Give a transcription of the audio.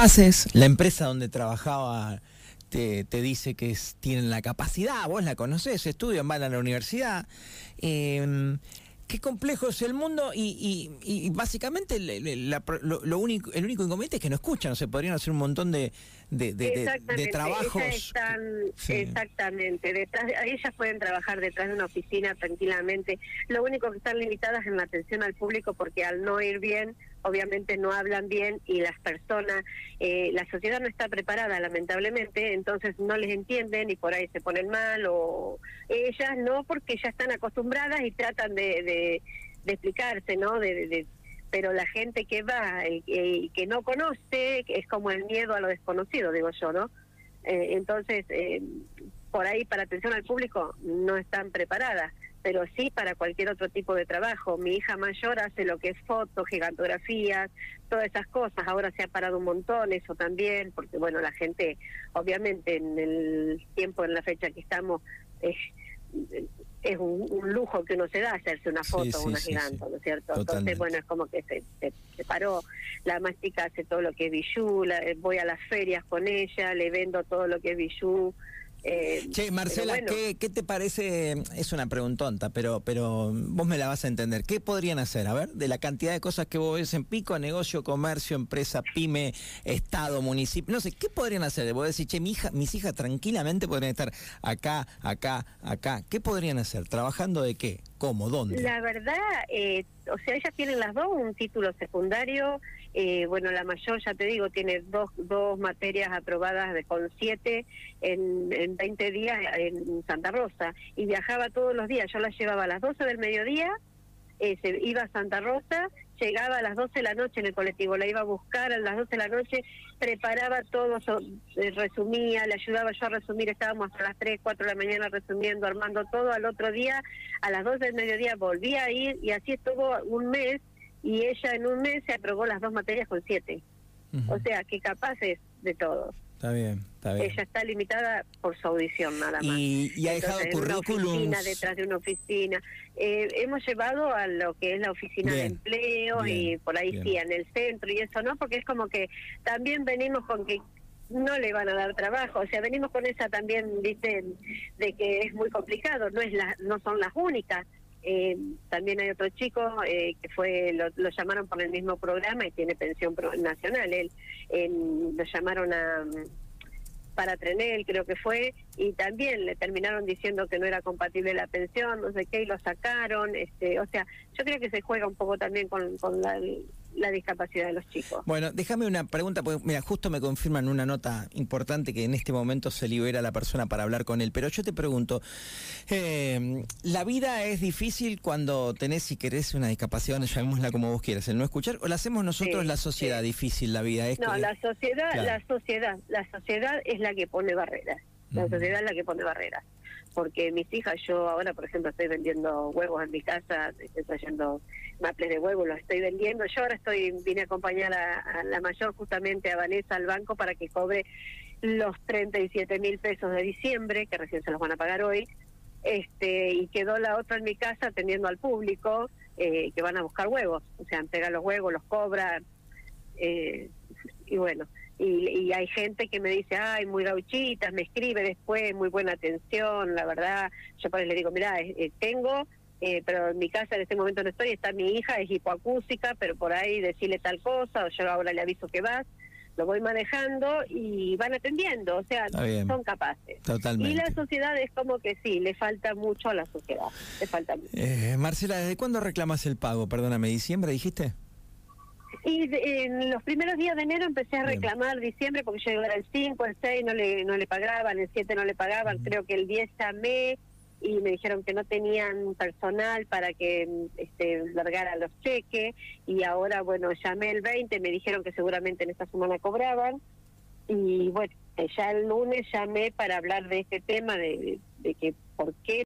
haces, la empresa donde trabajaba te, te dice que es- tienen la capacidad, vos la conocés, estudian, van a la universidad. eh, qué complejo es el mundo y, y- y básicamente le- le- la lo, lo único, el único inconveniente es que no escuchan, o sea, podrían hacer un montón de, de, de- de- de Exactamente, trabajos. ellas están, Sí. exactamente, detrás, de- ellas pueden trabajar detrás de una oficina tranquilamente. Lo único que están limitadas es en la atención al público porque al no ir bien, obviamente no hablan bien y las personas, eh, la sociedad no está preparada lamentablemente, entonces no les entienden y por ahí se ponen mal o ellas no porque ya están acostumbradas y tratan de, de, explicarse, ¿no? de, de- de- pero la gente que va y y que no conoce es como el miedo a lo desconocido, digo yo, ¿no? Eh, entonces, eh, por ahí para atención al público no están preparadas, pero sí para cualquier otro tipo de trabajo. Mi hija mayor hace lo que es fotos, gigantografías, todas esas cosas. Ahora se ha parado un montón eso también, porque bueno, la gente, obviamente en el tiempo, en la fecha que estamos, es, es un, un lujo que uno se da hacerse una foto, sí, una sí, gigante. ¿no es cierto? Totalmente. Entonces, bueno, es como que se, se, se paró. La mastica hace todo lo que es bijú, la- eh, voy a las ferias con ella, le vendo todo lo que es bijú. Eh, Che, Marcela, pero bueno, ¿qué, qué te parece? Es una preguntonta, pero, pero vos me la vas a entender. ¿Qué podrían hacer? A ver, de la cantidad de cosas que vos ves en pico, negocio, comercio, empresa, pyme, estado, municipio, no sé, ¿qué podrían hacer? Vos decís, che, mi hija, mis hijas tranquilamente podrían estar acá, acá, acá. ¿Qué podrían hacer? ¿Trabajando de qué? ¿Cómo? ¿Dónde? La verdad, eh, o sea, ellas tienen las dos un título secundario. Eh, bueno, la mayor, ya te digo, tiene dos, dos materias aprobadas de, con siete en, en 20 días en Santa Rosa. Y viajaba todos los días. Yo la llevaba a las 12 del mediodía, eh, se iba a Santa Rosa, llegaba a las 12 de la noche en el colectivo, la iba a buscar a las 12 de la noche, preparaba todo, eh, resumía, le ayudaba yo a resumir, estábamos hasta las 3, 4 de la mañana resumiendo, armando todo, al otro día, a las 12 del mediodía volvía a ir y así estuvo un mes y ella en un mes se aprobó las dos materias con siete. O sea, que capaz es de todo. Está bien, está bien. Ella está limitada por su audición nada más. Y, y ha dejado oficina, detrás de una oficina. Eh, hemos llevado a lo que es la oficina de Bien, empleo y por ahí bien. sí, en el centro y eso, ¿no? Porque es como que también venimos con que no le van a dar trabajo, o sea, venimos con esa también, dicen, de que es muy complicado, no es la, no son las únicas. Eh, también hay otro chico eh, que fue lo, lo llamaron por el mismo programa y tiene pensión pro- nacional. Él lo llamaron a para Trenel, creo que fue, y también le terminaron diciendo que no era compatible la pensión, no sé qué, y lo sacaron. este O sea, yo creo que se juega un poco también con, con la, la discapacidad de los chicos. Bueno, déjame una pregunta, porque mira, justo me confirman una nota importante que en este momento se libera la persona para hablar con él, pero yo te pregunto, eh, ¿la vida es difícil cuando tenés, si querés, una discapacidad, llamémosla como vos quieras, el no escuchar, o la hacemos nosotros Sí, la sociedad sí. difícil la vida? Es No, que- la sociedad, Claro. la sociedad, la sociedad es la que pone barreras. La sociedad es la que pone barreras. Porque mis hijas, yo ahora, por ejemplo, estoy vendiendo huevos en mi casa, estoy trayendo maples de huevos, los estoy vendiendo. Yo ahora estoy vine a acompañar a, a la mayor, justamente a Vanessa, al banco para que cobre los 37 mil pesos de diciembre, que recién se los van a pagar hoy. este Y quedó la otra en mi casa atendiendo al público, eh, que van a buscar huevos. O sea, entregan los huevos, los cobran. Eh, y bueno, y, y hay gente que me dice, ay, muy gauchitas, me escribe después, muy buena atención, la verdad. Yo por le digo, mira, tengo, eh, pero en mi casa en este momento no estoy, está mi hija, es hipoacústica, pero por ahí decirle tal cosa, o yo ahora le aviso que vas, lo voy manejando y van atendiendo, o sea, son capaces. Totalmente. Y la sociedad es como que sí, le falta mucho a la sociedad, le falta mucho. Eh, Marcela, ¿desde cuándo reclamas el pago? Perdóname, ¿diciembre dijiste? Y de- en los primeros días de enero empecé a Bien. reclamar diciembre porque yo era el 5, el 6 no le, no le pagaban, el 7 no le pagaban, creo que el 10 llamé y me dijeron que no tenían personal para que este, largaran los cheques. Y ahora, bueno, llamé el 20, me dijeron que seguramente en esta semana cobraban. Y bueno, ya el lunes llamé para hablar de este tema, de, de que por qué